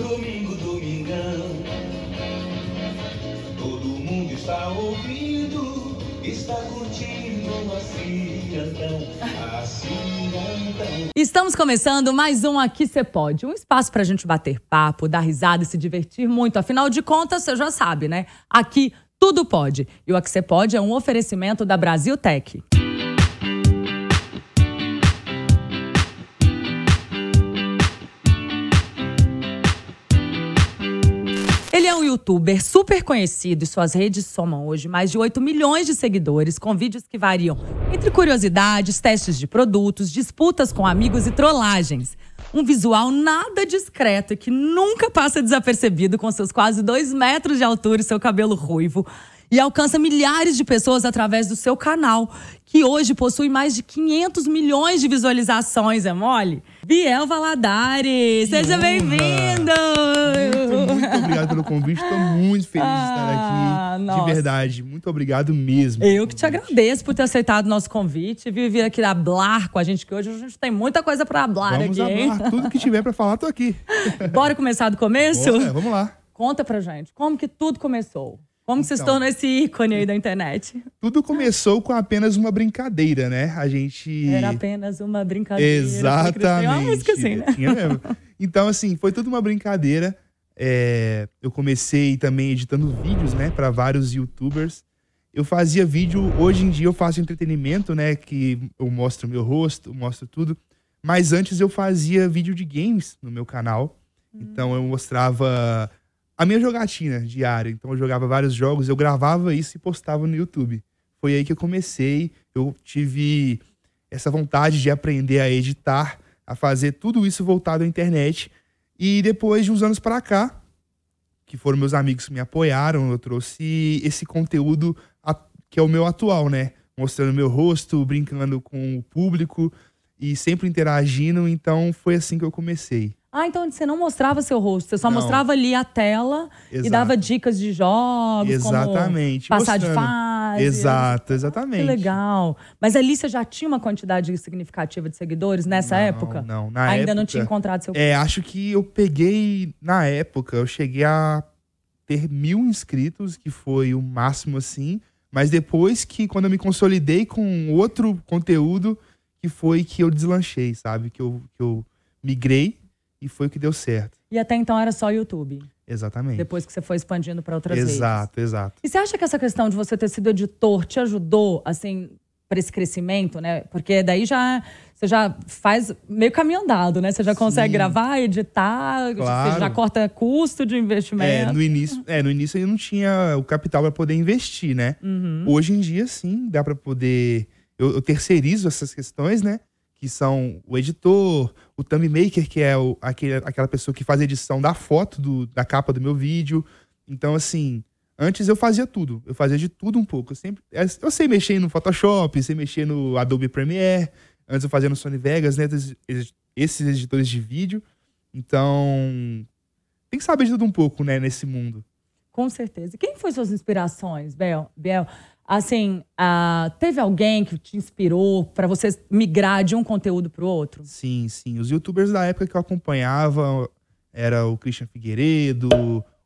Domingo, domingão. Todo mundo está ouvindo, está curtindo assim então, assim então. Estamos começando mais um Aqui Cê Pode. Um espaço pra gente bater papo, dar risada e se divertir muito. Afinal de contas, você já sabe, né? Aqui tudo pode. E o Aqui Cê Pode é um oferecimento da Brasil Tech. Ele é um youtuber super conhecido e suas redes somam hoje mais de 8 milhões de seguidores, com vídeos que variam entre curiosidades, testes de produtos, disputas com amigos e trollagens. Um visual nada discreto e que nunca passa desapercebido com seus quase 2 metros de altura e seu cabelo ruivo. E alcança milhares de pessoas através do seu canal, que hoje possui mais de 500 milhões de visualizações, é mole? Biel Valadares, seja bem-vindo! Muito, muito obrigado pelo convite. Estou muito feliz de estar Ah, aqui. nossa. De verdade. Muito obrigado mesmo. Eu que te agradeço por ter aceitado o nosso convite e vir aqui hablar com a gente, que hoje a gente tem muita coisa para hablar Vamos aqui, hein? falar tudo que tiver pra falar, tô aqui. Bora começar do começo? Bora, vamos lá. Conta pra gente, como que tudo começou? Como que você se Então. tornou esse ícone aí da internet? Tudo começou com apenas uma brincadeira, né? A gente. Era apenas uma brincadeira. Exatamente. Tem uma música assim, né? Tinha mesmo. Então, assim, foi tudo uma brincadeira. É, eu comecei também editando vídeos, né, para vários youtubers. Eu fazia vídeo, hoje em dia eu faço entretenimento, né, que eu mostro meu rosto, mostro tudo. Mas antes eu fazia vídeo de games no meu canal. Então eu mostrava a minha jogatina diária. Então eu jogava vários jogos, eu gravava isso e postava no YouTube. Foi aí que eu comecei. Eu tive essa vontade de aprender a editar, a fazer tudo isso voltado à internet. E depois de uns anos para cá, que foram meus amigos que me apoiaram, eu trouxe esse conteúdo que é o meu atual, né? Mostrando meu rosto, brincando com o público e sempre interagindo. Então foi assim que eu comecei. Ah, então você não mostrava seu rosto, você só Não. mostrava ali a tela e Exato. dava dicas de jogos, Exatamente. como passar de mostrando. fase. Exato, exatamente. Que legal. Mas ali você já tinha uma quantidade significativa de seguidores nessa Não, época? Não, na Ainda não época- tinha encontrado seu É, acho que eu peguei, na época, eu cheguei a ter mil inscritos, que foi o máximo assim. Mas depois que, quando eu me consolidei com outro conteúdo, que foi que eu deslanchei, sabe? Que eu, que eu migrei e foi o que deu certo. E até então era só YouTube. Exatamente. Depois que você foi expandindo para outras redes. exato, exato. E você acha que essa questão de você ter sido editor te ajudou, assim, para esse crescimento, né? Porque daí já você já faz meio caminho andado, né? Você já consegue Sim. gravar, editar, Claro. você já corta custo de É, investimento. no início, é, no início eu não tinha o capital para poder investir, né? Uhum. Hoje em dia, sim, dá para poder. Eu, eu terceirizo essas questões, né? Que são o editor, o thumb maker, que é o, aquele, aquela pessoa que faz a edição da foto, do, da capa do meu vídeo. Então, assim, antes eu fazia tudo. Eu fazia de tudo um pouco. Eu, sempre, eu sei mexer no Photoshop, sei mexer no Adobe Premiere. Antes eu fazia no Sony Vegas, né? Esses, editores de vídeo. Então, tem que saber de tudo um pouco, né? Nesse mundo. Com certeza. Quem foi suas inspirações, Bel? Biel? Assim, ah, teve alguém que te inspirou para você migrar de um conteúdo para o outro? Sim, sim. Os youtubers da época que eu acompanhava era o Christian Figueiredo,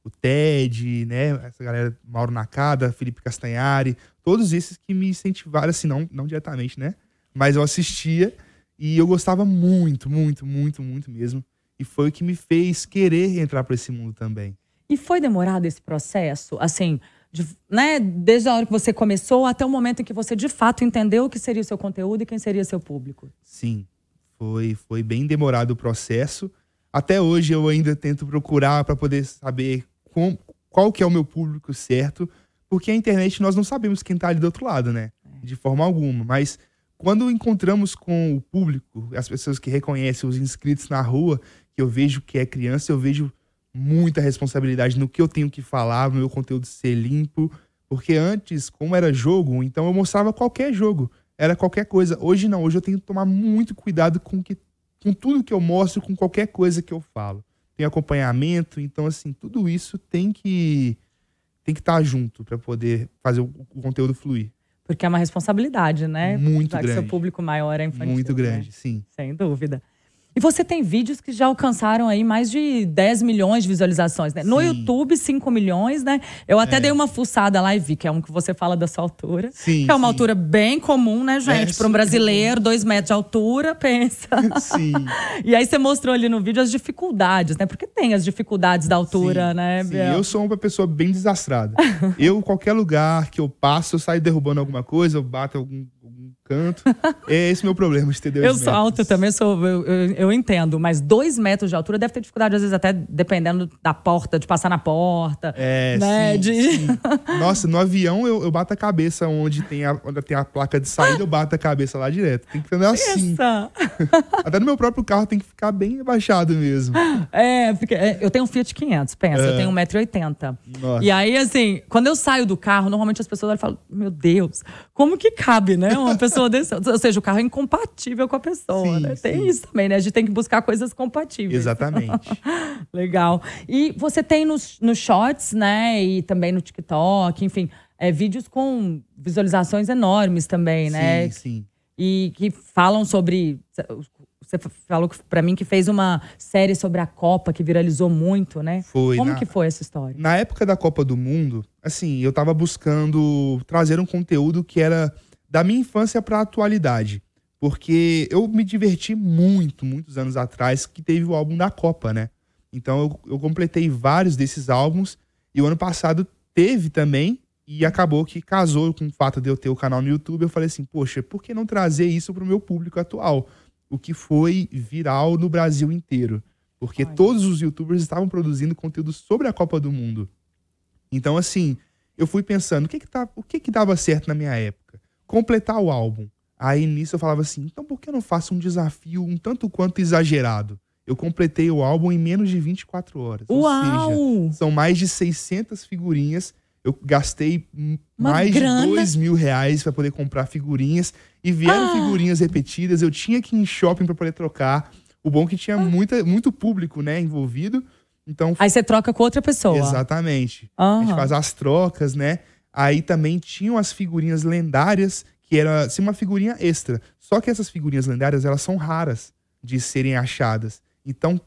o Ted, né? Essa galera, Mauro Nakada, Felipe Castanhari, todos esses que me incentivaram, assim, não, não diretamente, né? Mas eu assistia e eu gostava muito, muito, muito, muito mesmo. E foi o que me fez querer entrar para esse mundo também. E foi demorado esse processo, assim, de- né? Desde a hora que você começou até o momento em que você de fato entendeu o que seria o seu conteúdo e quem seria seu público. Sim, foi, foi bem demorado o processo. Até hoje eu ainda tento procurar para poder saber com- qual que é o meu público certo, porque a internet nós não sabemos quem tá ali do outro lado, né? De forma alguma. Mas quando encontramos com o público, as pessoas que reconhecem os inscritos na rua, que eu vejo que é criança, eu vejo muita responsabilidade no que eu tenho que falar, no meu conteúdo ser limpo. Porque antes, como era jogo, então eu mostrava qualquer jogo. Era qualquer coisa. Hoje não, hoje eu tenho que tomar muito cuidado com, que, com tudo que eu mostro, com qualquer coisa que eu falo. Tem acompanhamento, então assim, tudo isso tem que tem que estar junto para poder fazer o, o conteúdo fluir. Porque é uma responsabilidade, né? Muito Já que seu grande. público maior é infantil. muito né? grande, sim. Sem dúvida. E você tem vídeos que já alcançaram aí mais de 10 milhões de visualizações, né? No Sim. YouTube, 5 milhões, né? Eu até É. dei uma fuçada lá e vi que é um que você fala da sua altura. Sim, que é uma sim. altura bem comum, né, gente? Para super um brasileiro, dois metros de altura, pensa. Sim. E aí você mostrou ali no vídeo as dificuldades, né? Porque tem as dificuldades da altura, Sim, né, sim. Eu sou uma pessoa bem desastrada. eu, qualquer lugar que eu passo, eu saio derrubando alguma coisa, eu bato algum canto. É esse meu problema, entendeu? Eu Os sou metros. alta também, sou, eu, eu, eu entendo, mas dois metros de altura deve ter dificuldade, às vezes, até dependendo da porta, de passar na porta. É, né? sim, de... sim. Nossa, no avião eu, eu bato a cabeça onde tem, a, onde tem a placa de saída, eu bato a cabeça lá direto. Tem que andar assim. Até no meu próprio carro tem que ficar bem abaixado mesmo. É, porque é, eu tenho um Fiat 500, pensa, eu É. tenho 1,80m. Nossa. E aí, assim, quando eu saio do carro, normalmente as pessoas olham e falam: Meu Deus, como que cabe, né? Uma pessoa desse. Ou seja, o carro é incompatível com a pessoa, Sim, né? Tem sim. isso também, né? A gente tem que buscar coisas compatíveis. Exatamente. Legal. E você tem nos, nos shorts, né? E também no TikTok, enfim, é, vídeos com visualizações enormes também, né? Sim, sim. E que falam sobre. Você falou pra mim que fez uma série sobre a Copa que viralizou muito, né? Foi. Como na- que foi essa história? Na época da Copa do Mundo, assim, eu tava buscando trazer um conteúdo que era da minha infância pra atualidade. Porque eu me diverti muito, muitos anos atrás, que teve o álbum da Copa, né? Então eu, eu completei vários desses álbuns. E o ano passado teve também. E acabou que casou com o fato de eu ter o canal no YouTube. Eu falei assim, poxa, por que não trazer isso pro meu público atual? O que foi viral no Brasil inteiro. Porque Olha. todos os youtubers estavam produzindo conteúdo sobre a Copa do Mundo. Então, assim, eu fui pensando, o que que, tá, o que que dava certo na minha época? Completar o álbum. Aí nisso eu falava assim, então por que eu não faço um desafio um tanto quanto exagerado? Eu completei o álbum em menos de 24 horas. Ou Uau! seja, são mais de 600 figurinhas. Eu gastei Uma mais grana. de 2 mil reais para poder comprar figurinhas. E vieram Ah. figurinhas repetidas. Eu tinha que ir em shopping para poder trocar. O bom é que Ah. tinha muita, muito público né, envolvido. Então, Aí você troca com outra pessoa. exatamente. A gente faz as trocas, né? Aí também tinham as figurinhas lendárias, que era assim, uma figurinha extra. Só que essas figurinhas lendárias, elas são raras de serem achadas. Então,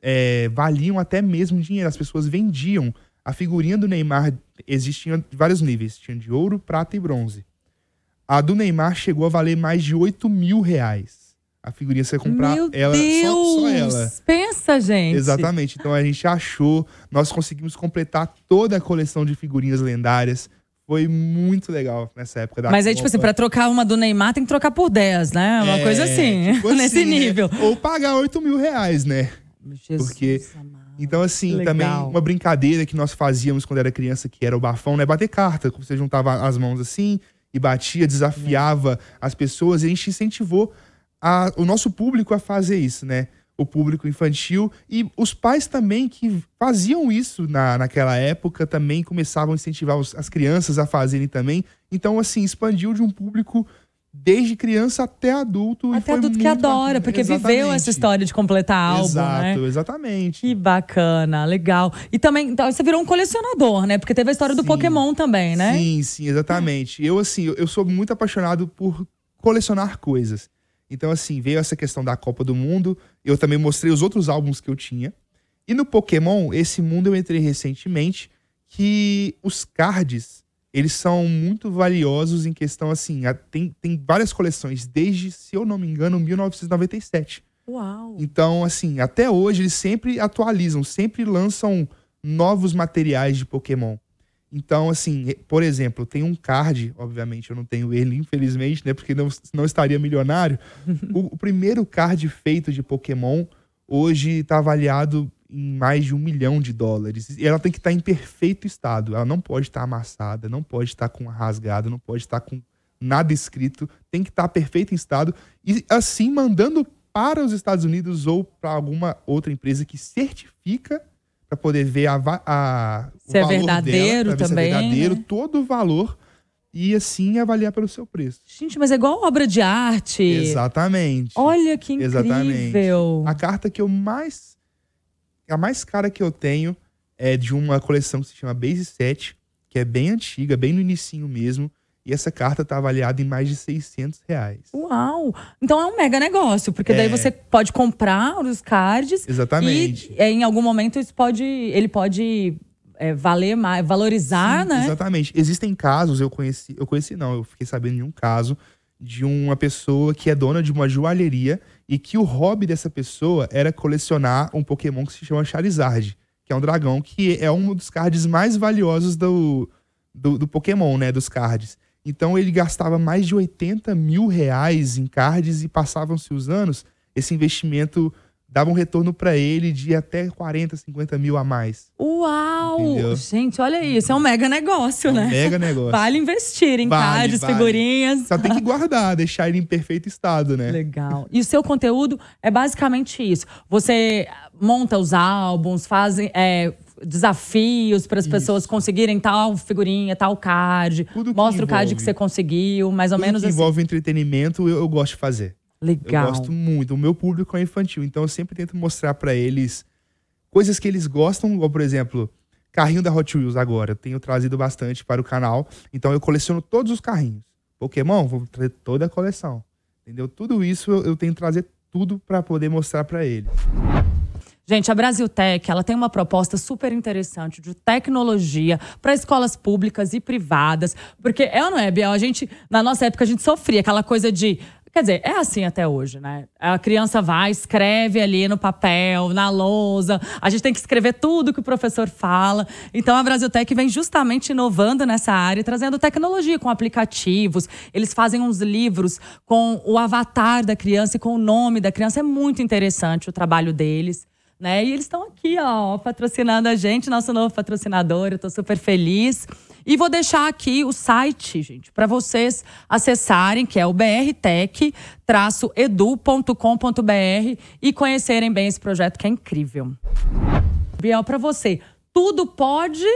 é, valiam até mesmo dinheiro. As pessoas vendiam. A figurinha do Neymar existia vários níveis. Tinha de ouro, prata e bronze. A do Neymar chegou a valer mais de 8 mil reais. A figurinha você comprar Meu ela, Deus! só, só ela. Pensa, gente. Exatamente. Então a gente achou, nós conseguimos completar toda a coleção de figurinhas lendárias. Foi muito legal nessa época da Mas aí, tipo assim, pra trocar uma do Neymar, tem que trocar por 10, né? Uma É, coisa assim, tipo nesse assim, né? nível. Ou pagar 8 mil reais, né? Jesus Porque- amado. Então, assim, Legal. também uma brincadeira que nós fazíamos quando era criança, que era o bafão, né? Bater carta. Você juntava as mãos assim e batia, desafiava as pessoas. E a gente incentivou a- o nosso público a fazer isso, né? O público infantil. E os pais também que faziam isso na, naquela época também começavam a incentivar os- as crianças a fazerem também. Então, assim, expandiu de um público desde criança até adulto. Até adulto que adora, bacana. porque viveu Exatamente. essa história de completar álbum, Exato, né? exatamente. Que bacana, legal. E também, então, você virou um colecionador, né? Porque teve a história do Sim. Pokémon também, né? Sim, sim, exatamente. Eu, assim, eu sou muito apaixonado por colecionar coisas. Então, assim, veio essa questão da Copa do Mundo. Eu também mostrei os outros álbuns que eu tinha. E no Pokémon, esse mundo eu entrei recentemente, que os cards, eles são muito valiosos em questão, assim, a- tem, tem várias coleções, desde, se eu não me engano, 1997. Uau. Então, assim, até hoje eles sempre atualizam, sempre lançam novos materiais de Pokémon. Então, assim, por exemplo, tem um card, obviamente eu não tenho ele, infelizmente, né? Porque não, não estaria milionário. o, o primeiro card feito de Pokémon hoje está avaliado em mais de um milhão de dólares. E ela tem que estar em perfeito estado. Ela não pode estar amassada, não pode estar com rasgada, não pode estar com nada escrito. Tem que estar perfeito em estado. E assim, mandando para os Estados Unidos ou para alguma outra empresa que certifica para poder ver a, a, o Se é valor verdadeiro dela, ver se também, é verdadeiro, né? todo o valor e assim avaliar pelo seu preço. Gente, mas é igual obra de arte. Exatamente. Olha que Exatamente. incrível. A carta que eu mais. A mais cara que eu tenho é de uma coleção que se chama Base 7, que é bem antiga, bem no inicinho mesmo. E essa carta tá avaliada em mais de 600 reais. Uau! Então é um mega negócio, porque daí É. você pode comprar os cards Exatamente. e é, em algum momento isso pode, ele pode é, valer mais, valorizar, Sim, né? Exatamente. Existem casos, eu conheci, eu conheci não, eu fiquei sabendo de um caso de uma pessoa que é dona de uma joalheria e que o hobby dessa pessoa era colecionar um Pokémon que se chama Charizard, que é um dragão que é um dos cards mais valiosos do, do, do Pokémon, né? Dos cards. Então ele gastava mais de 80 mil reais em cards e passavam-se os anos, esse investimento dava um retorno para ele de até 40, 50 mil a mais. Uau! Entendeu? Gente, olha isso, é um mega negócio, É um né? mega negócio. Vale investir em Vale, cards, vale. figurinhas. Só tem que guardar, deixar ele em perfeito estado, né? Legal. E o seu conteúdo é basicamente isso. Você monta os álbuns, faz é, desafios para as pessoas conseguirem tal figurinha, tal card. Tudo Mostra o card que você conseguiu, mais ou Tudo menos que assim. envolve entretenimento, eu, eu gosto de fazer. Legal. Eu gosto muito. O meu público é infantil, então eu sempre tento mostrar pra eles coisas que eles gostam, igual, por exemplo, carrinho da Hot Wheels agora. Eu tenho trazido bastante para o canal, então eu coleciono todos os carrinhos. Pokémon, vou trazer toda a coleção. Entendeu? Tudo isso eu, eu tenho que trazer tudo pra poder mostrar pra eles. Gente, a Brasil Tech, ela tem uma proposta super interessante de tecnologia para escolas públicas e privadas, porque é ou não é, Biel? A gente, na nossa época, a gente sofria aquela coisa de Quer dizer, é assim até hoje, né? A criança vai, escreve ali no papel, na lousa. A gente tem que escrever tudo que o professor fala. Então a Brasil Tech vem justamente inovando nessa área, trazendo tecnologia com aplicativos. Eles fazem uns livros com o avatar da criança e com o nome da criança. É muito interessante o trabalho deles. Né? E eles estão aqui, ó, patrocinando a gente, nosso novo patrocinador. Eu tô super feliz. E vou deixar aqui o site, gente, para vocês acessarem, que é o brtec-edu.com.br e conhecerem bem esse projeto que é incrível. Biel, para você, tudo pode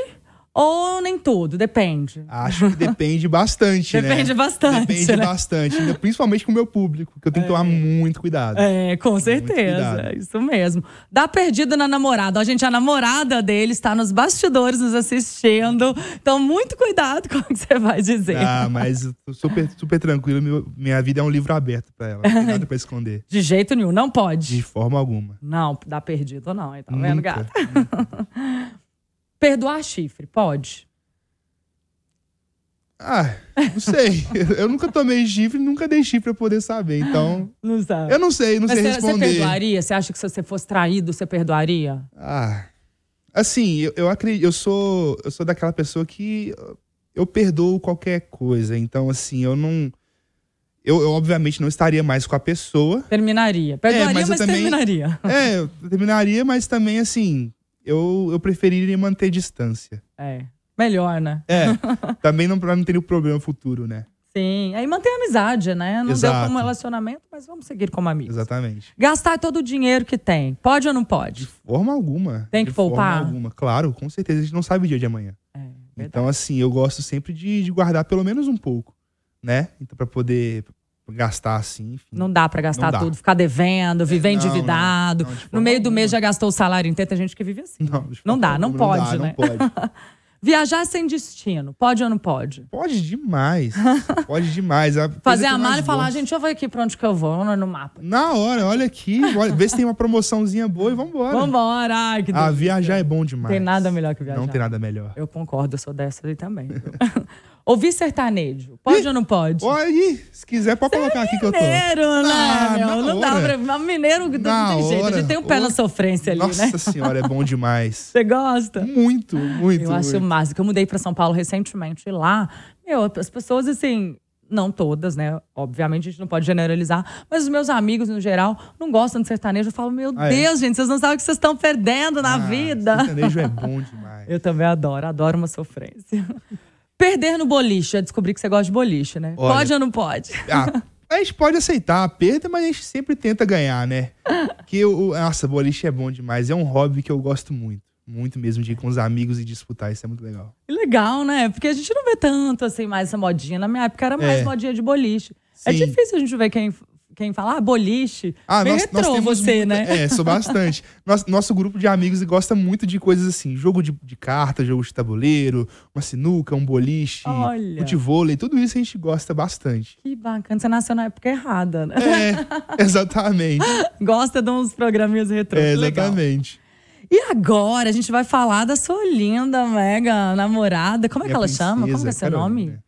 ou nem tudo? Depende. Acho que depende bastante, né? Depende bastante, Depende né? bastante. Principalmente com o meu público, que eu tenho que tomar muito cuidado. É, com certeza. cuidado. Isso mesmo. Dá perdido na namorada. Ó, gente, a namorada dele está nos bastidores nos assistindo. Então, muito cuidado com o que você vai dizer. Ah, mas super, super tranquilo. minha vida é um livro aberto pra ela. Não tem nada pra esconder. De jeito nenhum, não pode. De forma alguma. Não, dá perdido não, tá vendo, gata? Perdoar chifre, pode? Ah, não sei. Eu nunca tomei chifre, nunca dei chifre pra poder saber. Então, Não sabe. eu não sei, não Mas sei você, você responder. perdoaria? Você acha que se você fosse traído, você perdoaria? Ah, assim, eu, eu acredito, eu sou, eu sou daquela pessoa que eu- perdoo qualquer coisa. Então, assim, eu não, eu, eu, obviamente não estaria mais com a pessoa. Terminaria. Perdoaria, mas mas, eu também- terminaria. É, eu terminaria, mas também assim, eu, eu preferiria manter distância. É. Melhor, né? É, também não pra não ter o problema futuro, né? Sim. Aí mantém a amizade, né? Não deu Exato. como relacionamento, mas vamos seguir como amigos. Exatamente. Gastar todo o dinheiro que tem. Pode ou não De pode? forma alguma. Tem que de forma poupar? alguma. Claro, com certeza. A gente não sabe o dia de amanhã. É. Então, assim, eu gosto sempre de, de guardar pelo menos um pouco, né? Então, pra poder gastar assim, enfim. Não dá pra gastar Não dá. tudo, ficar devendo, viver não, não, endividado. não, de no meio do mês já gastou o salário inteiro. Tem gente que vive assim. Não, Não dá, não alguma, pode, né? Não pode. Viajar sem destino. Pode ou não pode? Pode demais. Pode demais. A Fazer a mala e falar, gente, eu ver aqui pra onde que eu vou, no mapa. Na hora, olha aqui, olha, vê se tem uma promoçãozinha boa e vambora. Vambora, ai, que Ah, delícia. viajar é bom demais. Tem nada melhor que viajar. Não tem nada melhor. Eu concordo, eu sou dessa aí também. Ouvir sertanejo. Pode Ih, ou não pode? Aí, se quiser, pode colocar aqui que eu tô. Mineiro, né, Ah, meu? na Não dá hora. pra. Mineiro não Na tem jeito. A gente tem um pé na sofrência ali, Nossa né? senhora, é bom demais. Você gosta? Muito, muito. Eu acho muito. mágico. Eu mudei pra São Paulo recentemente e lá, meu, as pessoas assim. Não todas, né? Obviamente a gente não pode generalizar, mas os meus amigos, no geral, não gostam de sertanejo. Eu falo, meu Ah, é? Deus, gente, vocês não sabem o que vocês estão perdendo na Ah, vida. Sertanejo é bom demais. Eu também adoro, adoro uma sofrência. Perder no boliche, eu descobri que você gosta de boliche, né? Olha- pode ou não pode? Ah, a gente pode aceitar a perda, mas a gente sempre tenta ganhar, né? Que o, nossa, boliche é bom demais. É um hobby que eu gosto muito. Muito mesmo de ir com os amigos e disputar. Isso é muito legal. Legal, né? Porque a gente não vê tanto assim mais essa modinha. Na minha época era mais É. modinha de boliche. É Sim. difícil a gente ver quem, quem fala, ah, boliche. Ah, Bem nós, nós retrô temos você, né? É, sou bastante. Nosso, nosso grupo de amigos gosta muito de coisas assim: jogo de, de carta, jogo de tabuleiro, uma sinuca, um boliche, Olha. futevôlei, tudo isso a gente gosta bastante. Que bacana, você nasceu na época errada, né? É, exatamente. Gosta de uns programinhas retrô. É, que legal. exatamente. E agora a gente vai falar da sua linda, mega namorada. Como é que Minha ela chama? Como que é princesa, seu Carol, nome?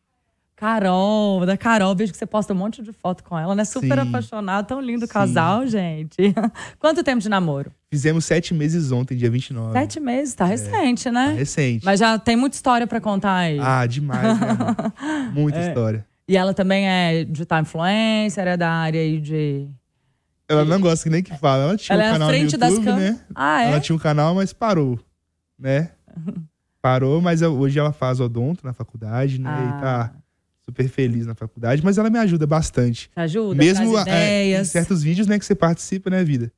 Carol, da Carol. Vejo que você posta um monte de foto com ela, né? Super Sim. apaixonada, tão lindo o Sim. casal, gente. Quanto tempo de namoro? Fizemos sete meses ontem, dia 29. Sete meses, tá recente, Tá né? recente. Mas já tem muita história pra contar aí. Ah, demais, né? Muita É. história. E ela também é digital influencer, é da área aí de. Ela não gosta que nem que fala. Ela tinha Ela um é canal frente no das YouTube, câmeras. né? Ah, é? Ela tinha um canal, mas parou, né? Parou, mas hoje ela faz odonto na faculdade, né? Ah. E tá super feliz na faculdade, mas ela me ajuda bastante. Te ajuda? Mesmo é, em certos vídeos, né, que você participa, né, vida?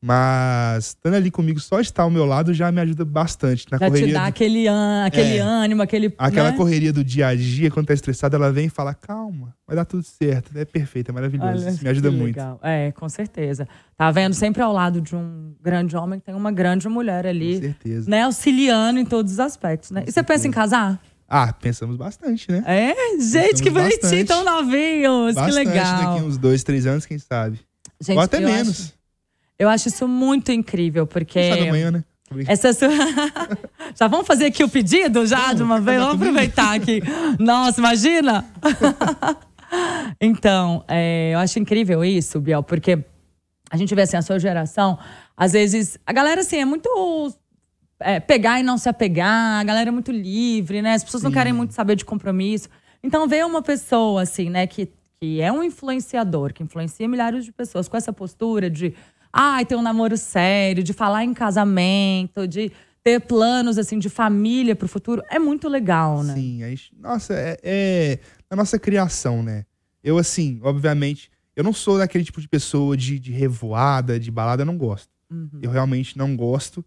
Mas estando ali comigo, só estar ao meu lado já me ajuda bastante. Na Já te correria dá do- aquele, an- aquele É. ânimo, aquele. Aquela né? correria do dia a dia, quando tá estressada, ela vem e fala: calma, vai dar tudo certo. É perfeito, é maravilhoso. Olha, Isso me ajuda muito. legal. É, com certeza. Tá vendo? Sempre ao lado de um grande homem, tem uma grande mulher Com ali, certeza. né? Auxiliando em todos os aspectos, né? Com E você pensa em casar? Ah, pensamos bastante, né? É, gente, que Pensamos bonitinho, bastante. tão novinhos, que bastante legal. daqui uns dois, três anos, quem sabe. Gente, Ou até eu menos. Acho, eu acho isso muito incrível, porque. Sabe amanhã, né? Essa sua... Já vamos fazer aqui o pedido já de uma vez? Vamos aproveitar aqui. Nossa, imagina! então, é, eu acho incrível isso, Biel, porque a gente vê assim, a sua geração, às vezes, a galera assim, é muito é, pegar e não se apegar, a galera é muito livre, né? As pessoas não Sim. querem muito saber de compromisso. Então, ver uma pessoa, assim, né, que, que é um influenciador, que influencia milhares de pessoas com essa postura de, ai, ter um namoro sério, de falar em casamento, de ter planos, assim, de família pro futuro, é muito legal, né? Sim, a gente- nossa, é, é a nossa criação, né? Eu, assim, obviamente, eu não sou daquele tipo de pessoa de, de revoada, de balada, eu não gosto. Uhum. Eu realmente não gosto.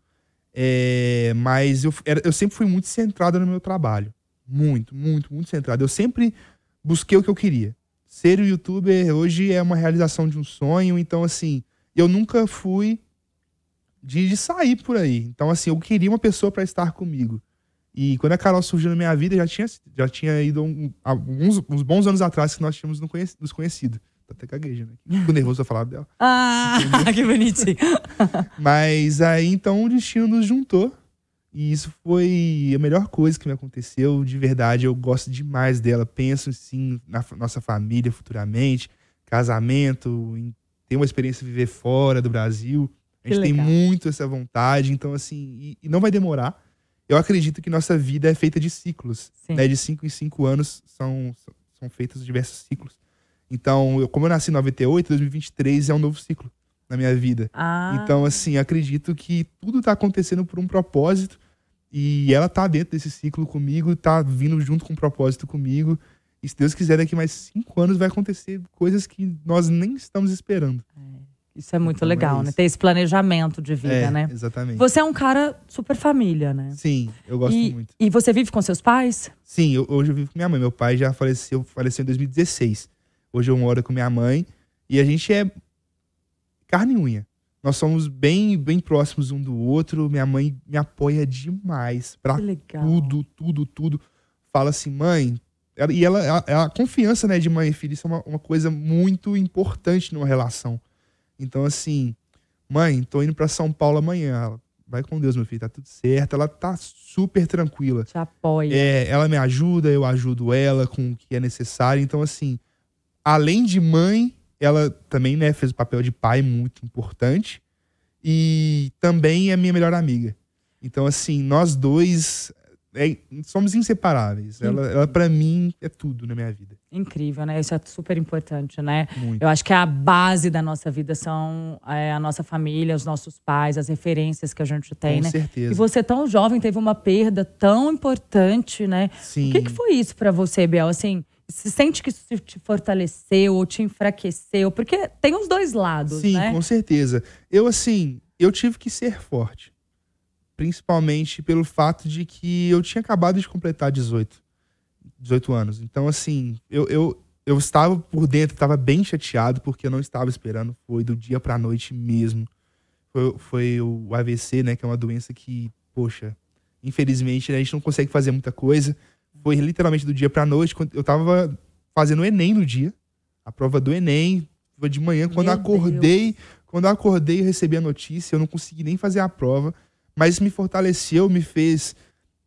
É, mas eu, eu sempre fui muito centrado no meu trabalho. Muito, muito, muito centrado. Eu sempre busquei o que eu queria. Ser o youtuber hoje é uma realização de um sonho, então, assim, eu nunca fui de, de sair por aí. Então, assim, eu queria uma pessoa para estar comigo. E quando a Carol surgiu na minha vida, já tinha, já tinha ido um- alguns uns bons anos atrás que nós tínhamos nos conhecido. Até gaguejando aqui. Fico nervoso pra falar dela. Ah, que bonitinho. Mas aí então o destino nos juntou. E isso foi a melhor coisa que me aconteceu. De verdade, eu gosto demais dela. Penso sim na nossa família futuramente, casamento, em ter uma experiência de viver fora do Brasil. A gente tem muito essa vontade. Então, assim, e, e não vai demorar. Eu acredito que nossa vida é feita de ciclos. Sim. Né? De cinco em cinco anos são, são feitos diversos ciclos. Então, eu, como eu nasci em 98, 2023 é um novo ciclo na minha vida. Ah, Então, assim, acredito que tudo tá acontecendo por um propósito. E ela tá dentro desse ciclo comigo, tá vindo junto com um propósito comigo. E se Deus quiser, daqui mais cinco anos vai acontecer coisas que nós nem estamos esperando. isso é muito Então é legal, né? isso. Ter esse planejamento de vida, é, né? exatamente. Você é um cara super família, né? Sim, eu gosto e, muito. e você vive com seus pais? Sim, eu- hoje eu vivo com minha mãe. Meu pai já faleceu, faleceu em 2016. Hoje eu moro com minha mãe. E a gente é carne e unha. Nós somos bem, bem próximos um do outro. Minha mãe me apoia demais pra tudo, tudo, tudo. Fala assim, mãe. ela- E ela, a, a confiança né, de mãe e filho, isso é uma, uma coisa muito importante numa relação. Então, assim, mãe, tô indo pra São Paulo amanhã. Ela, Vai com Deus, meu filho, tá tudo certo. Ela tá super tranquila. Te apoia. É, ela me ajuda, eu ajudo ela com o que é necessário. Então, assim, além de mãe, ela também né, fez o papel de pai muito importante. E também é minha melhor amiga. Então, assim, nós dois é, somos inseparáveis. Ela, ela para mim, é tudo na minha vida. Incrível, né? Isso é super importante, né? Muito. Eu acho que a base da nossa vida são é, a nossa família, os nossos pais, as referências que a gente tem, com né? certeza. E você tão jovem teve uma perda tão importante, né? Sim. O que, que foi isso pra você, Biel? Assim, se sente que isso te fortaleceu ou te enfraqueceu? Porque tem os dois lados, Sim, né? com certeza. Eu, assim, eu tive que ser forte. Principalmente pelo fato de que eu tinha acabado de completar 18, 18 anos. Então, assim, eu, eu, eu estava por dentro, estava bem chateado, porque eu não estava esperando. Foi do dia pra noite mesmo. Foi, foi o AVC, né? Que é uma doença que, poxa, infelizmente, né, a gente não consegue fazer muita coisa. Foi literalmente do dia pra noite. quando Eu tava fazendo o Enem no dia. A prova do Enem. Foi de manhã. Quando eu Meu acordei, quando eu acordei e recebi a notícia, eu não consegui nem fazer a prova. Mas me fortaleceu, me fez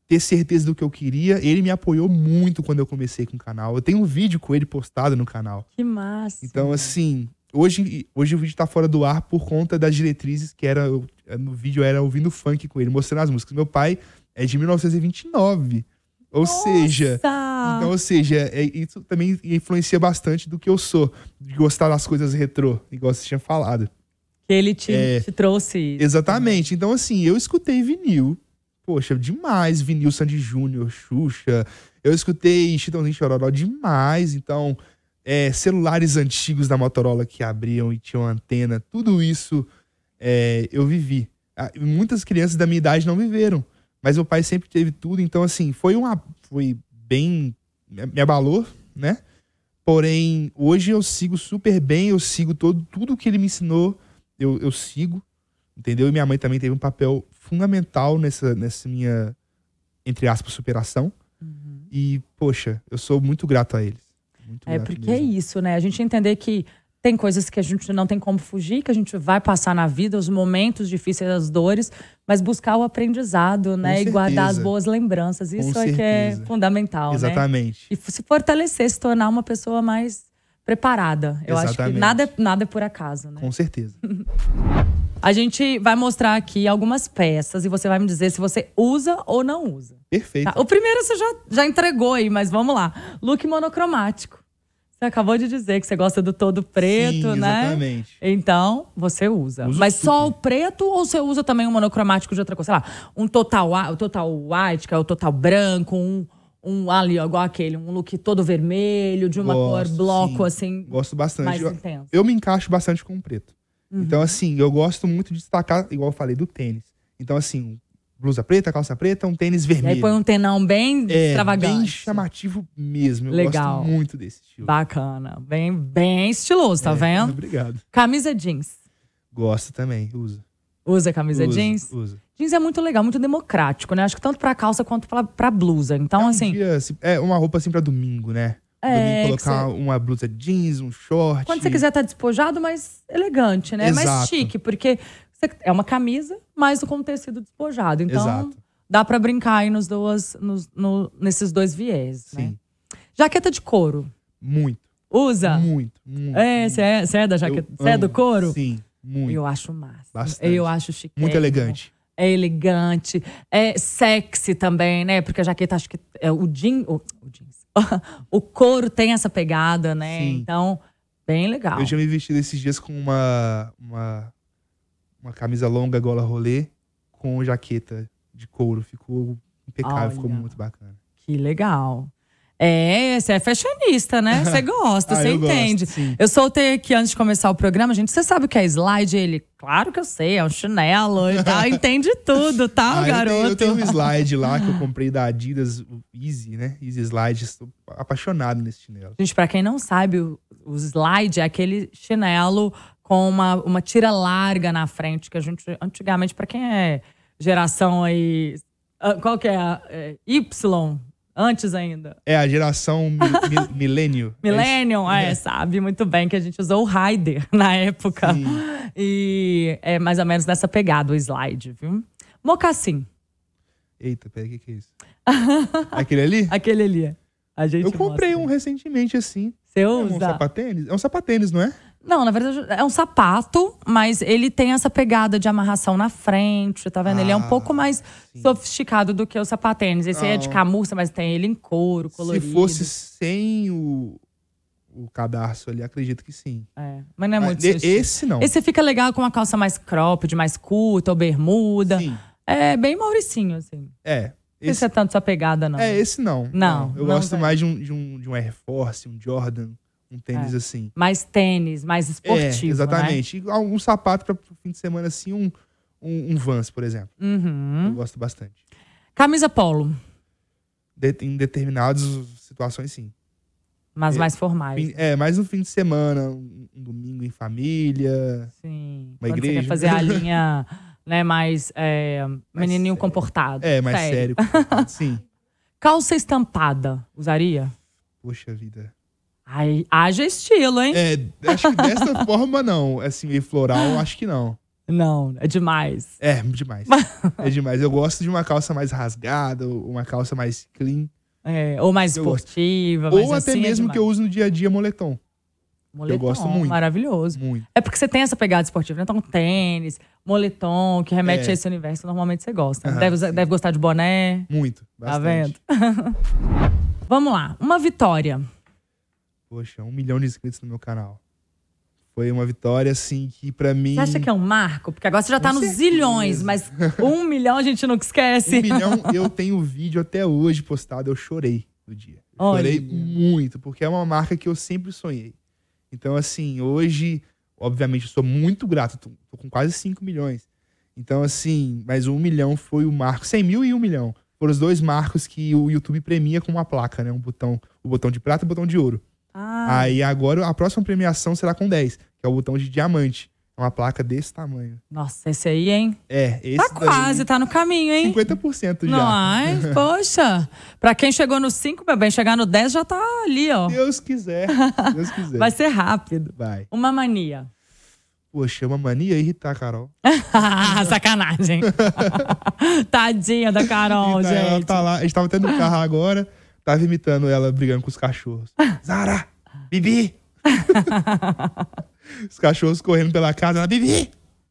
ter certeza do que eu queria. Ele me apoiou muito quando eu comecei com o canal. Eu tenho um vídeo com ele postado no canal. Que massa. Então, assim, hoje, hoje o vídeo tá fora do ar por conta das diretrizes que era. No vídeo era ouvindo funk com ele, mostrando as músicas. Meu pai é de 1929. Ou seja. Nossa! Então, ou seja, é- isso também influencia bastante do que eu sou, de gostar das coisas retrô, igual você tinha falado. que ele te, É. te trouxe. Exatamente. Então, assim, eu escutei vinil. Poxa, demais. Vinil Sandy Júnior, Xuxa. Eu escutei Chitãozinho Chororó demais. Então, é, celulares antigos da Motorola que abriam e tinham antena. Tudo isso é, eu vivi. Ah, Muitas crianças da minha idade não viveram. Mas meu pai sempre teve tudo. Então, assim, foi uma. Foi bem. Me abalou, né? Porém, hoje eu sigo super bem. Eu sigo todo, tudo que ele me ensinou. Eu, eu sigo entendeu? E minha mãe também teve um papel fundamental nessa, nessa minha, entre aspas, superação. E, poxa, eu sou muito grato a eles. Muito É porque é mesmo. isso, né? A gente entender que tem coisas que a gente não tem como fugir, que a gente vai passar na vida, os momentos difíceis, as dores, mas buscar o aprendizado, né? E guardar as boas lembranças. Isso é que é fundamental, né? Exatamente. E se fortalecer, se tornar uma pessoa mais preparada. Eu acho que Exatamente. nada é, nada é por acaso, né? Com certeza. A gente vai mostrar aqui algumas peças e você vai me dizer se você usa ou não usa. Perfeito. Tá? O primeiro você já, já entregou aí, mas vamos lá. Look monocromático. Você acabou de dizer que você gosta do todo preto, Sim, né? Exatamente. Então, você usa. Uso Mas só o super. preto ou você usa também um monocromático de outra coisa? Sei lá, um total, o total white, que é o total branco, um, um ali, ó, igual aquele, um look todo vermelho, de uma Gosto, cor bloco, sim. assim, Gosto bastante. mais Eu, intenso. eu me encaixo bastante com o preto. Uhum. Então, assim, eu gosto muito de destacar, igual eu falei, do tênis. Então, assim, blusa preta, calça preta, um tênis E vermelho. aí põe um tenão bem é, extravagante. bem chamativo mesmo. Eu Legal. gosto muito desse estilo. Bacana. Bem, bem estiloso, tá É, vendo? Obrigado. Camisa jeans. Gosto também, uso. Usa camisa uso, jeans? Uso. Jeans é muito legal, muito democrático, né? Acho que tanto pra calça quanto pra, pra blusa. Então, é um assim, dia, assim, é uma roupa assim pra domingo, né? É, domingo colocar uma blusa jeans, um short. quando você quiser estar despojado, mais elegante, né? Mais Exato. chique, porque você- é uma camisa, mas com tecido despojado. Então, Exato. dá pra brincar aí nos duas, nos- no- nesses dois viés, né? Sim. Jaqueta de couro. Muito. Usa? Muito, muito. É, você é, é da jaqueta? Você é do couro? Sim, muito. Eu acho massa. Bastante. Eu acho chique. Muito elegante. É elegante, é sexy também, né? Porque a jaqueta, acho que é o jean, o, o jeans. o couro tem essa pegada, né? Sim. Então, bem legal. Eu tinha me vestido esses dias com uma, uma, uma camisa longa, gola rolê, com jaqueta de couro. Ficou impecável, ficou Olha. muito bacana. Que legal. É, você é fashionista, né? Você gosta, Ah, você gosto, entende. sim. Eu soltei aqui antes de começar o programa, gente. Você sabe o que é slide? Ele, claro que eu sei, é um chinelo e tal. Entende tudo, tá, Ah, o eu garoto? tenho, eu tenho um slide lá que eu comprei da Adidas, o Easy, né? Easy Slide. Estou apaixonado nesse chinelo. Gente, pra quem não sabe, o, o slide é aquele chinelo com uma, uma tira larga na frente, que a gente, antigamente, pra quem é geração aí. ah, Qual que é? a- é, Y, antes ainda. É a geração mi, mi, milênio. Millennium, é, sabe muito bem que a gente usou o Rider na época. Sim. E é mais ou menos nessa pegada o slide, viu? Mocassim, Eita, peraí, o que, que é isso? Aquele ali? aquele ali. A gente Eu comprei mostra. um recentemente assim. Você É um usa? sapatênis? É um sapatênis, não é? Não, na verdade é um sapato, mas ele tem essa pegada de amarração na frente, tá vendo? ele é um Ah, pouco mais sim. sofisticado do que o sapatênis. Esse aí é de Não. camurça, mas tem ele em couro, colorido. Se fosse sem o, o cadarço ali, acredito que sim. É, mas não é muito estilo. esse não. Esse fica legal com uma calça mais cropped, mais curta, ou bermuda. Sim. É bem Mauricinho, assim. É. Não Esse, sei se é tanto sua pegada, não. é, esse não. Não, Eu não gosto vai. mais de um, de, um, de um Air Force, um Jordan, um tênis É. assim. Mais tênis, mais esportivo, é, né? exatamente. E Um sapato para fim de semana assim, um, um, um Vans, por exemplo. Uhum. Eu gosto bastante. Camisa polo. De- em determinadas situações, sim. Mas É, mais formais. Fim- É, mais um fim de semana, um, um domingo em família. Sim. Uma Quando você igreja. quer fazer a linha, né, mais é, menininho sério. comportado. É, mais sério. Sim. Calça estampada, usaria? Poxa vida. Ai, haja estilo, hein? É, acho que dessa forma não. Assim, meio floral, acho que não. Não, é demais. É, demais. É demais. Eu gosto de uma calça mais rasgada, uma calça mais clean. É, ou mais Eu esportiva. ou até assim, é mesmo que eu uso no dia a dia moletom. Moletom, gosto muito. Maravilhoso. Muito. É porque você tem essa pegada esportiva, né? Então, tênis, moletom, que remete É. a esse universo, normalmente você gosta. Aham, deve, sim. deve gostar de boné. Muito. Tá Bastante. vendo? Vamos lá. Uma vitória. Poxa, um milhão de inscritos no meu canal. Foi uma vitória, assim, que pra mim. Você acha que é um marco? Porque agora você já tá Com nos certeza. zilhões, mas um milhão a gente nunca esquece. Um milhão, eu tenho vídeo até hoje postado, eu chorei no dia. Eu Olha. Chorei muito, porque é uma marca que eu sempre sonhei. Então, assim, hoje, obviamente, eu sou muito grato, tô, tô com quase 5 milhões. Então, assim, mas um milhão foi o marco, 100 mil e um milhão. Foram os dois marcos que o YouTube premia com uma placa, né? Um botão, o botão de prata e o botão de ouro. Ah, Aí agora a próxima premiação será com 10, que é o botão de diamante. É uma placa desse tamanho. nossa, esse aí, hein? É, esse Tá quase, tá no caminho, hein? 50% já. Ai, poxa. Pra quem chegou no 5, meu bem, chegar no 10 já tá ali, ó. Deus quiser. Deus quiser. Vai ser rápido. Vai. Uma mania. Poxa, é uma mania irritar Carol. Sacanagem. Tadinha da Carol, Irritar ela gente. tá lá. A gente tava no carro agora, tava imitando ela brigando com os cachorros. Zara! Bibi! os cachorros correndo pela casa, ela, Bibi!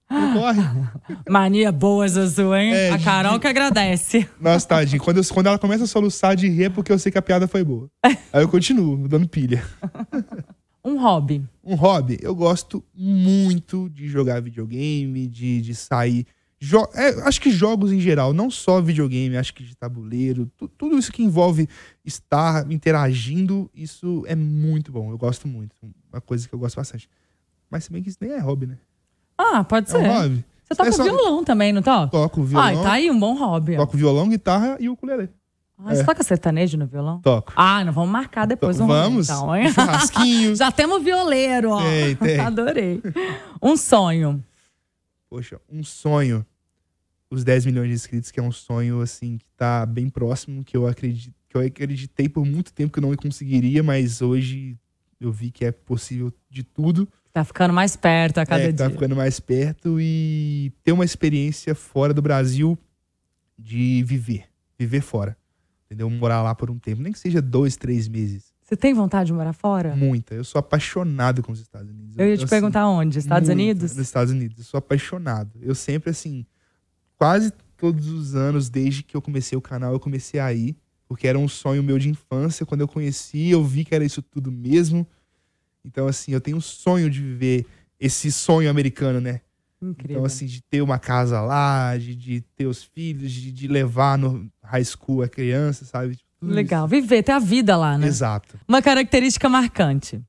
Corre. Mania boa, Zuzu, hein? É, a de- Carol que agradece. Nossa, tadinho. Quando, eu- quando ela começa a soluçar de rir é porque eu sei que a piada foi boa. Aí eu continuo, dando pilha. Um hobby. Um hobby, eu gosto muito de jogar videogame, de, de sair. Jo é, acho que jogos em geral, não só videogame, acho que de tabuleiro, tu- tudo isso que envolve estar interagindo, isso é muito bom. Eu gosto muito. Uma coisa que eu gosto bastante. Mas se bem que isso nem é hobby, né? Ah, pode É ser. um hobby. Você toca É só- violão também, não toca? Toco violão, Ai, tá aí um bom hobby. ó. toco violão, guitarra e ukulele. Ah, Você é. toca sertanejo no violão? Toco. Ah, não vamos marcar depois um Vamos. então? Um churrasquinho. Já temos violeiro, ó. Tem, tem. Adorei. Um sonho. Poxa, um sonho. Os 10 milhões de inscritos, que é um sonho, assim, que tá bem próximo, que eu acredito, que eu acreditei por muito tempo que eu não conseguiria, mas hoje eu vi que é possível de tudo. Tá ficando mais perto a cada é, dia. tá ficando mais perto e ter uma experiência fora do Brasil de viver. Viver fora. Entendeu? Morar lá por um tempo. Nem que seja dois, três meses. Você tem vontade de morar fora? Muita. Eu sou apaixonado com os Estados Unidos. Eu ia te assim, perguntar onde? Estados muito Unidos? Nos Estados Unidos. Eu sou apaixonado. Eu sempre, assim, quase todos os anos, desde que eu comecei o canal, eu comecei a ir. Porque era um sonho meu de infância. Quando eu conheci, eu vi que era isso tudo mesmo. Então, assim, eu tenho um sonho de viver esse sonho americano, né? Incrível. Então, assim, de ter uma casa lá, de, de ter os filhos, de, de levar no high school a criança, sabe? Tudo Legal. Viver, ter a vida lá, isso. né? Exato. Uma característica marcante.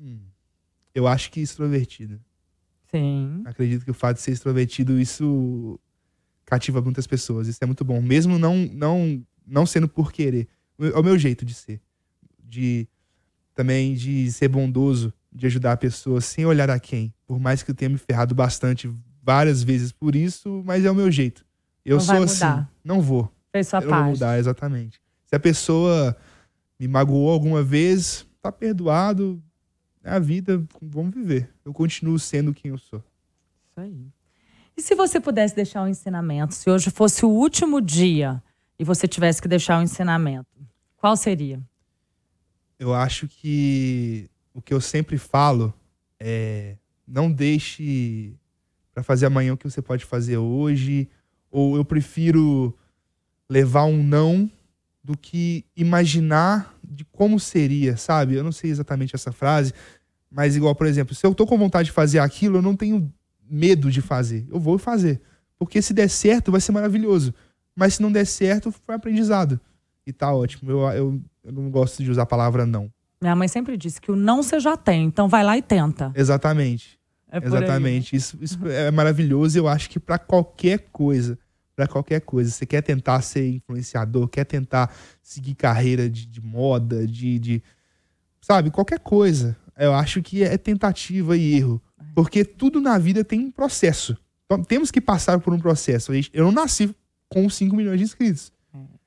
Hum. Eu acho que extrovertido. Sim. Acredito que o fato de ser extrovertido, isso cativa muitas pessoas. Isso é muito bom. Mesmo não, não, não sendo por querer. É o meu jeito de ser. De também de ser bondoso, de ajudar a pessoa sem olhar a quem. Por mais que eu tenha me ferrado bastante várias vezes por isso, mas é o meu jeito. Eu Não sou assim. Não vou. Fez sua eu não vou parte. mudar, exatamente. Se a pessoa me magoou alguma vez, tá perdoado. É a vida, vamos viver. Eu continuo sendo quem eu sou. Isso aí. E se você pudesse deixar um ensinamento, se hoje fosse o último dia e você tivesse que deixar um ensinamento, qual seria? Eu acho que o que eu sempre falo é não deixe pra fazer amanhã o que você pode fazer hoje, ou eu prefiro levar um não do que imaginar de como seria, sabe? Eu não sei exatamente essa frase, mas igual, por exemplo, se eu tô com vontade de fazer aquilo, eu não tenho medo de fazer. Eu vou fazer. Porque se der certo, vai ser maravilhoso. Mas se não der certo, foi aprendizado. E tá ótimo. Eu, eu, eu não gosto de usar a palavra não. Minha mãe sempre disse que o não você já tem, então vai lá e tenta. Exatamente. É por aí. Exatamente. Isso, isso é maravilhoso. Eu acho que pra qualquer coisa, pra qualquer coisa, você quer tentar ser influenciador, quer tentar seguir carreira de, de moda, de, de sabe, qualquer coisa. Eu acho que é tentativa e erro. Porque tudo na vida tem um processo. Então, temos que passar por um processo. Eu não nasci com 5 milhões de inscritos.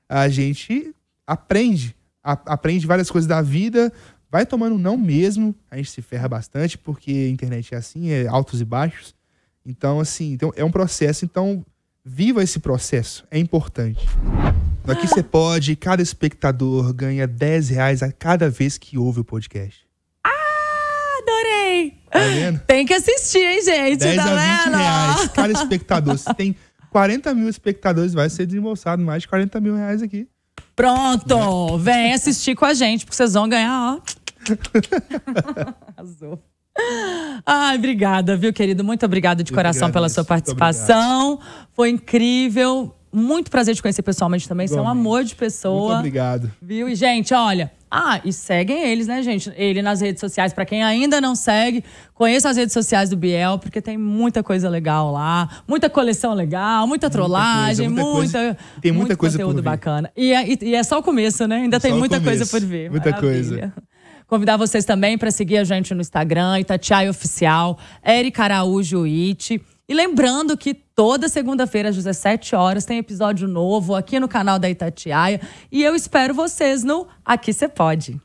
A gente aprende. a- aprende várias coisas da vida, vai tomando não mesmo. A gente se ferra bastante, porque a internet é assim, é altos e baixos. Então, assim, então, é um processo. Então, viva esse processo. É importante. Aqui você pode, cada espectador ganha 10 reais a cada vez que ouve o podcast. Adorei! Tá vendo? Tem que assistir, hein, gente? 10 tá a 20 vendo? reais cada espectador. Se tem 40 mil espectadores, vai ser desembolsado mais de 40 mil reais aqui. Pronto! Vem assistir com a gente, porque vocês vão ganhar, ó. Arrasou. Ai, obrigada, viu, querido? Muito obrigada de coração que pela sua Muito participação. Foi incrível. Muito prazer te conhecer pessoalmente também. Você é um amor de Muito pessoa. obrigado. Viu? E, gente, olha. Ah, e seguem eles, né, gente? Ele nas redes sociais. Pra quem ainda não segue, conheça as redes sociais do Biel, porque tem muita coisa legal lá. Muita coleção legal, muita trollagem, muita muita. coisa. Tem muita muito coisa conteúdo bacana. E é, e- é só o começo, né? Ainda tem só o muita coisa começo. por vir. Muita Maravilha. Convidar vocês também para seguir a gente no Instagram, Itatiaia Oficial, Eric Araújo It. E lembrando que toda segunda-feira às 17 horas tem episódio novo aqui no canal da Itatiaia. E eu espero vocês no Aqui Você Pode.